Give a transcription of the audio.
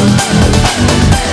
We'll